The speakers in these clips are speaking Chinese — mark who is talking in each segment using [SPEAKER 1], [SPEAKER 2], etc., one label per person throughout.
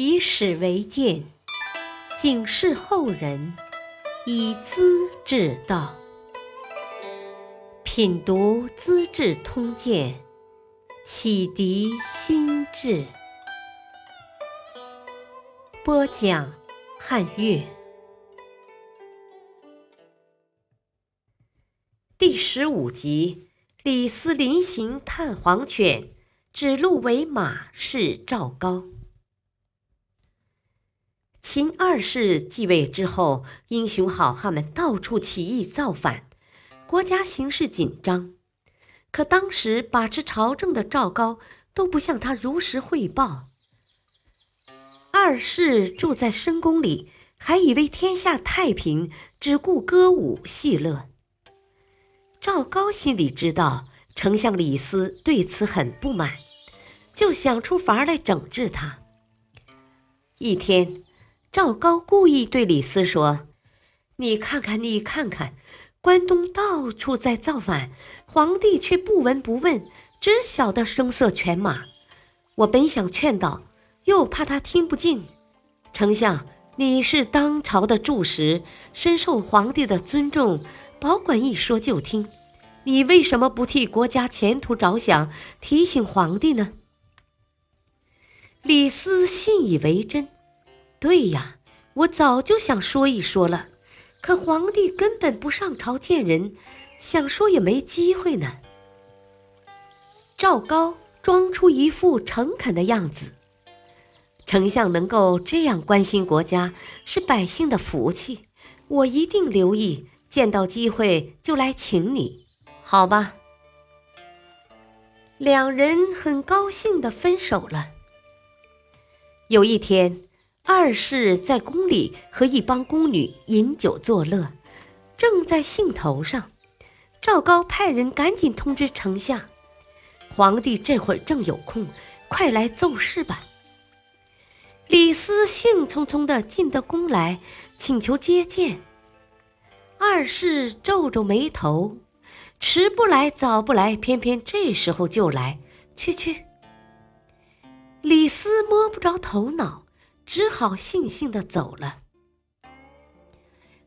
[SPEAKER 1] 以史为鉴，警示后人，以资治道。品读《资治通鉴》，启迪心智。播讲汉乐，第十五集：李斯临行探黄犬，指鹿为马是赵高。秦二世继位之后，英雄好汉们到处起义造反，国家形势紧张。可当时把持朝政的赵高都不向他如实汇报。二世住在深宫里，还以为天下太平，只顾歌舞戏乐。赵高心里知道丞相李斯对此很不满，就想出法来整治他。一天，赵高故意对李斯说：“你看看，你看看，关东到处在造反，皇帝却不闻不问，只晓得声色犬马。我本想劝导。”又怕他听不进，丞相，你是当朝的柱石，深受皇帝的尊重，保管一说就听。你为什么不替国家前途着想，提醒皇帝呢？李斯信以为真。对呀，我早就想说一说了，可皇帝根本不上朝见人，想说也没机会呢。赵高装出一副诚恳的样子。丞相能够这样关心国家，是百姓的福气。我一定留意，见到机会就来请你，好吧？两人很高兴的分手了。有一天，二世在宫里和一帮宫女饮酒作乐，正在兴头上。赵高派人赶紧通知丞相：“皇帝这会儿正有空，快来奏事吧。”李斯兴冲冲地进得宫来，请求接见。二世皱皱眉头，迟不来早不来，偏偏这时候就来，去去。李斯摸不着头脑，只好悻悻地走了。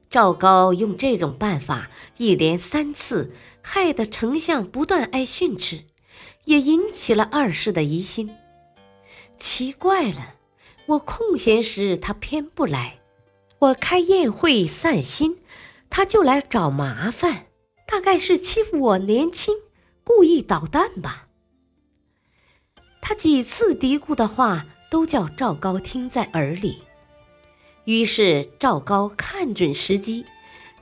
[SPEAKER 1] 赵高用这种办法一连三次，害得丞相不断挨训斥，也引起了二世的疑心。奇怪了。我空闲时，他偏不来；我开宴会散心，他就来找麻烦。大概是欺负我年轻，故意捣蛋吧。他几次嘀咕的话，都叫赵高听在耳里。于是赵高看准时机，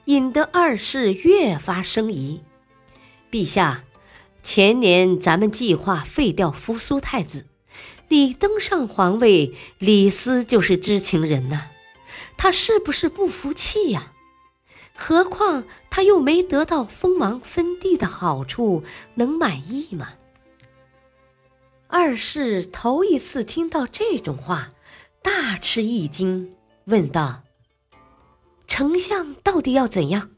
[SPEAKER 1] 引得二世越发生疑。陛下，前年咱们计划废掉扶苏太子。你登上皇位，李斯就是知情人呐，他是不是不服气呀？何况他又没得到封王分地的好处，能满意吗？二世头一次听到这种话，大吃一惊，问道：“丞相到底要怎样？”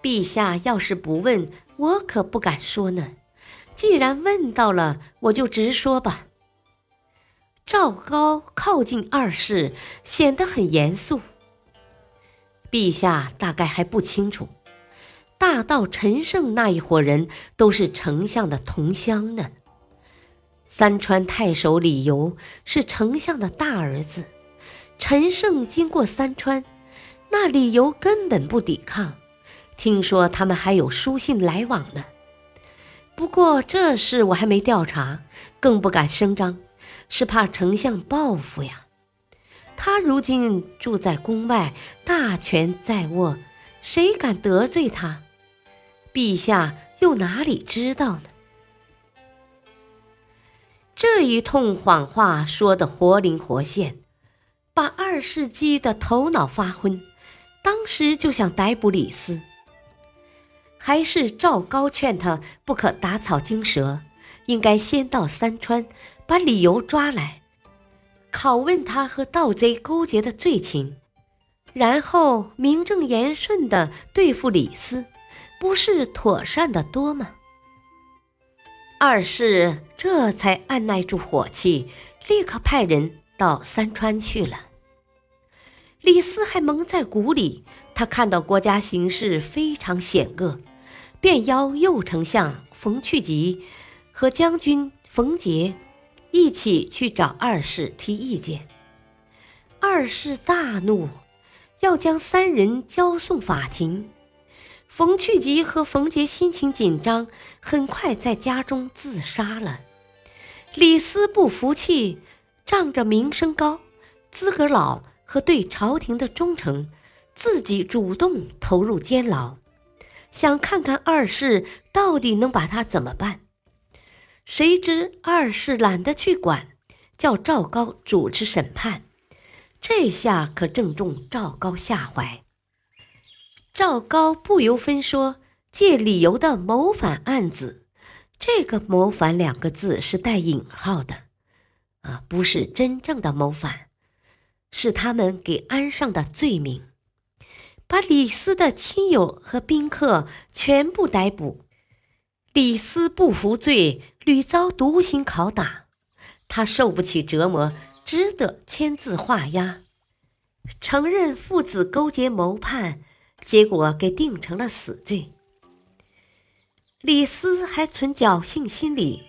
[SPEAKER 1] 陛下要是不问，我可不敢说呢。既然问到了，我就直说吧。赵高靠近二世，显得很严肃。陛下大概还不清楚，大道陈胜那一伙人都是丞相的同乡呢。三川太守李由是丞相的大儿子，陈胜经过三川，那李由根本不抵抗。听说他们还有书信来往呢。不过这事我还没调查，更不敢声张，是怕丞相报复呀。他如今住在宫外，大权在握，谁敢得罪他？陛下又哪里知道呢？这一通谎话说得活灵活现，把二世激得头脑发昏，当时就想逮捕李斯。还是赵高劝他不可打草惊蛇，应该先到三川把李由抓来，拷问他和盗贼勾结的罪情，然后名正言顺的对付李斯，不是妥善的多吗？二世这才按耐住火气，立刻派人到三川去了。李斯还蒙在鼓里，他看到国家形势非常险恶，便邀右丞相冯去疾和将军冯杰一起去找二世提意见。二世大怒，要将三人交送法庭。冯去疾和冯杰心情紧张，很快在家中自杀了。李斯不服气，仗着名声高、资格老和对朝廷的忠诚，自己主动投入监牢，想看看二世到底能把他怎么办。谁知二世懒得去管，叫赵高主持审判。这下可正中赵高下怀。赵高不由分说，借理由的谋反案子，这个“谋反”两个字是带引号的，啊，不是真正的谋反，是他们给安上的罪名，把李斯的亲友和宾客全部逮捕。李斯不服罪，屡遭毒刑拷打，他受不起折磨，只得签字画押，承认父子勾结谋叛。结果给定成了死罪。李斯还存侥幸心理，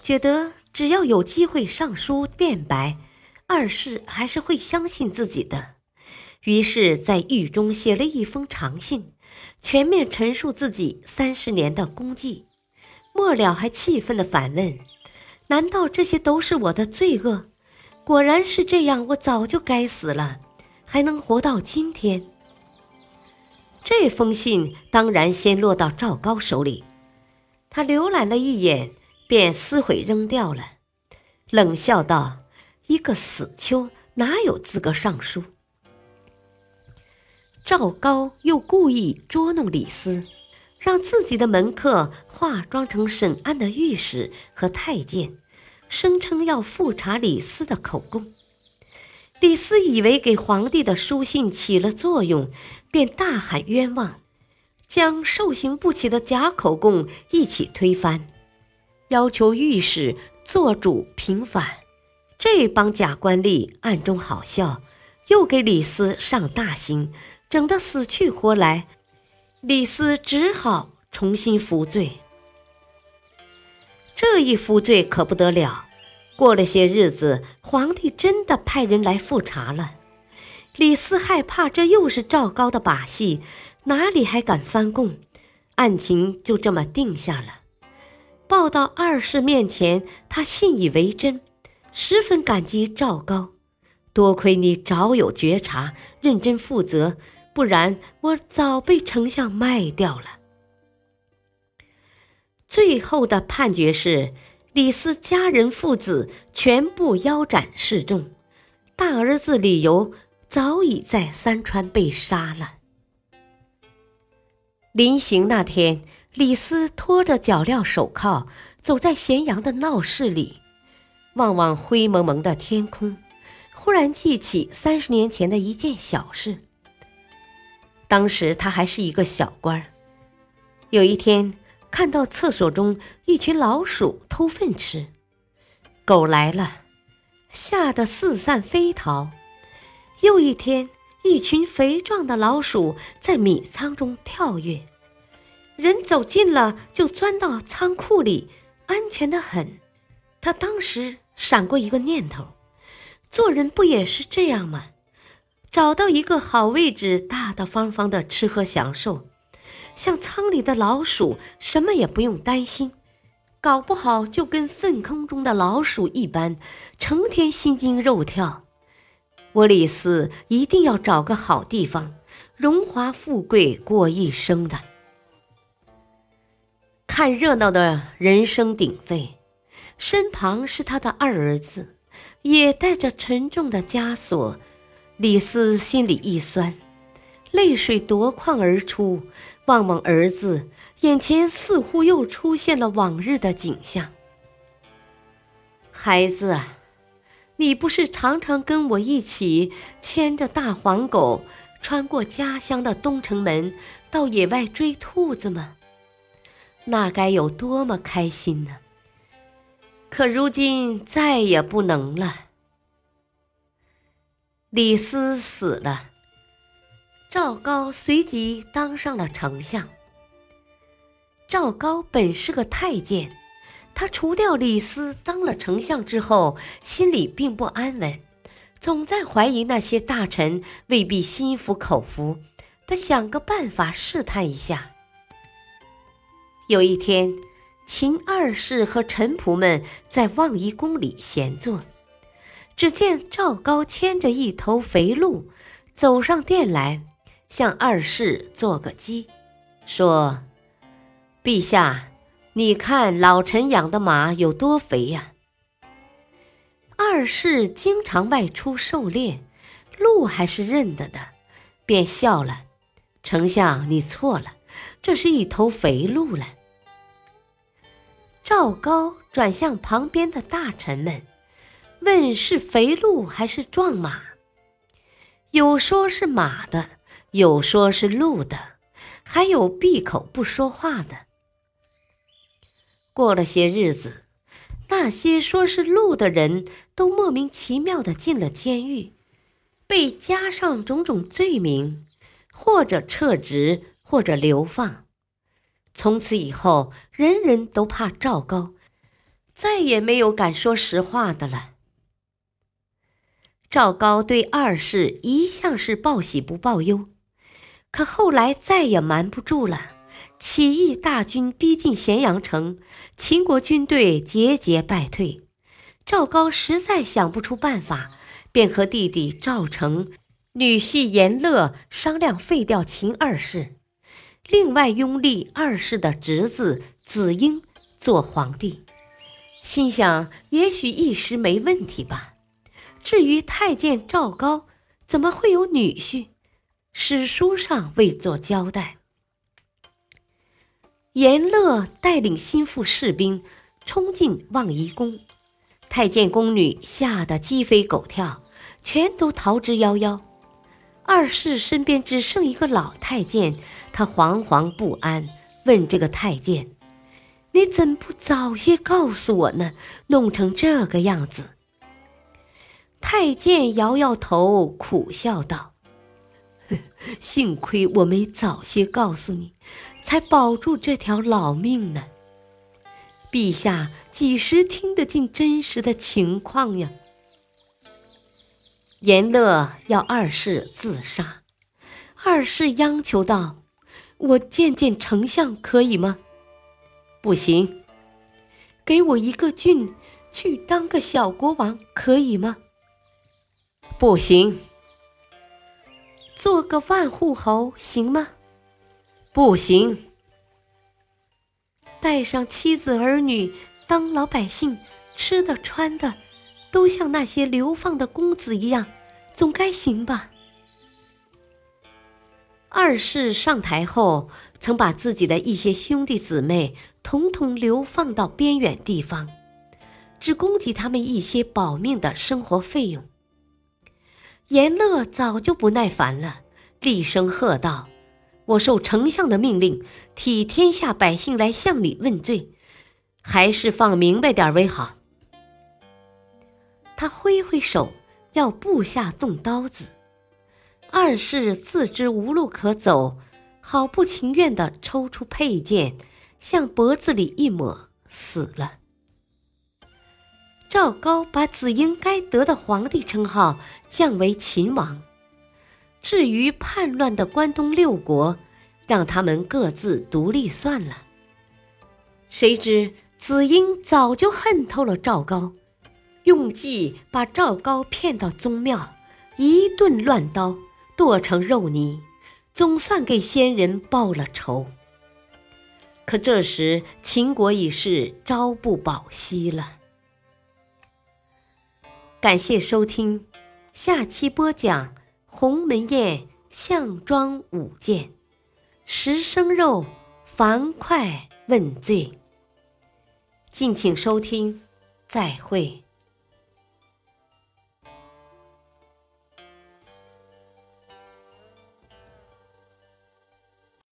[SPEAKER 1] 觉得只要有机会上书辩白，二世还是会相信自己的。于是，在狱中写了一封长信，全面陈述自己三十年的功绩。末了，还气愤地反问：“难道这些都是我的罪恶？果然是这样，我早就该死了，还能活到今天。”这封信当然先落到赵高手里，他浏览了一眼，便撕毁扔掉了，冷笑道：“一个死囚哪有资格上书？”赵高又故意捉弄李斯，让自己的门客化妆成审案的御史和太监，声称要复查李斯的口供。李斯以为给皇帝的书信起了作用，便大喊冤枉，将受刑不起的假口供一起推翻，要求御史做主平反。这帮假官吏暗中好笑，又给李斯上大刑，整得死去活来。李斯只好重新服罪。这一服罪可不得了。过了些日子，皇帝真的派人来复查了。李斯害怕这又是赵高的把戏，哪里还敢翻供？案情就这么定下了。报到二世面前，他信以为真，十分感激赵高。多亏你早有觉察，认真负责，不然我早被丞相卖掉了。最后的判决是。李斯家人父子全部腰斩示众，大儿子李由早已在三川被杀了。临行那天，李斯拖着脚镣手铐走在咸阳的闹市里，望望灰蒙蒙的天空，忽然记起三十年前的一件小事。当时他还是一个小官儿，有一天。看到厕所中一群老鼠偷粪吃，狗来了，吓得四散飞逃。又一天，一群肥壮的老鼠在米仓中跳跃，人走近了就钻到仓库里，安全的很。他当时闪过一个念头：做人不也是这样吗？找到一个好位置，大大方方的吃喝享受。像仓里的老鼠，什么也不用担心，搞不好就跟粪坑中的老鼠一般，成天心惊肉跳。我李斯一定要找个好地方，荣华富贵过一生的。看热闹的人声鼎沸，身旁是他的二儿子，也带着沉重的枷锁。李斯心里一酸。泪水夺眶而出，望望儿子，眼前似乎又出现了往日的景象。孩子啊，你不是常常跟我一起牵着大黄狗，穿过家乡的东城门，到野外追兔子吗？那该有多么开心呢！可如今再也不能了。李斯死了，赵高随即当上了丞相。赵高本是个太监，他除掉李斯当了丞相之后，心里并不安稳，总在怀疑那些大臣未必心服口服。他想个办法试探一下。有一天，秦二世和臣仆们在望夷宫里闲坐，只见赵高牵着一头肥鹿走上殿来，向二世做个揖，说。陛下，你看老臣养的马有多肥呀？二世经常外出狩猎，鹿还是认得的，便笑了。丞相，你错了，这是一头肥鹿了。赵高转向旁边的大臣们，问是肥鹿还是壮马？有说是马的，有说是鹿的，还有闭口不说话的。过了些日子，那些说是鹿的人都莫名其妙的进了监狱，被加上种种罪名，或者撤职，或者流放。从此以后，人人都怕赵高，再也没有敢说实话的了。赵高对二世一向是报喜不报忧，可后来再也瞒不住了。起义大军逼近咸阳城，秦国军队节节败退。赵高实在想不出办法，便和弟弟赵成、女婿严乐商量废掉秦二世，另外拥立二世的侄子子婴做皇帝。心想，也许一时没问题吧。至于太监赵高，怎么会有女婿？史书上未作交代。严乐带领心腹士兵冲进望夷宫，太监宫女吓得鸡飞狗跳，全都逃之夭夭。二世身边只剩一个老太监，他惶惶不安，问这个太监：“你怎不早些告诉我呢？弄成这个样子。”太监摇摇头，苦笑道。幸亏我没早些告诉你，才保住这条老命呢。陛下几时听得进真实的情况呀？严乐要二世自杀，二世央求道：“我见见丞相可以吗？”不行，给我一个郡，去当个小国王可以吗？不行。做个万户侯行吗？不行。带上妻子儿女当老百姓，吃的穿的都像那些流放的公子一样，总该行吧？二世上台后，曾把自己的一些兄弟姊妹统统流放到边远地方，只供给他们一些保命的生活费用。严乐早就不耐烦了，厉声喝道：“我受丞相的命令，替天下百姓来向你问罪，还是放明白点为好。”他挥挥手，要部下动刀子。二世自知无路可走，好不情愿地抽出佩剑，向脖子里一抹，死了。赵高把子婴该得的皇帝称号降为秦王，至于叛乱的关东六国，让他们各自独立算了。谁知子婴早就恨透了赵高，用计把赵高骗到宗庙，一顿乱刀剁成肉泥，总算给先人报了仇。可这时秦国已是朝不保夕了。感谢收听，下期播讲鸿门宴项庄舞剑，十生肉，樊哙问罪。敬请收听，再会。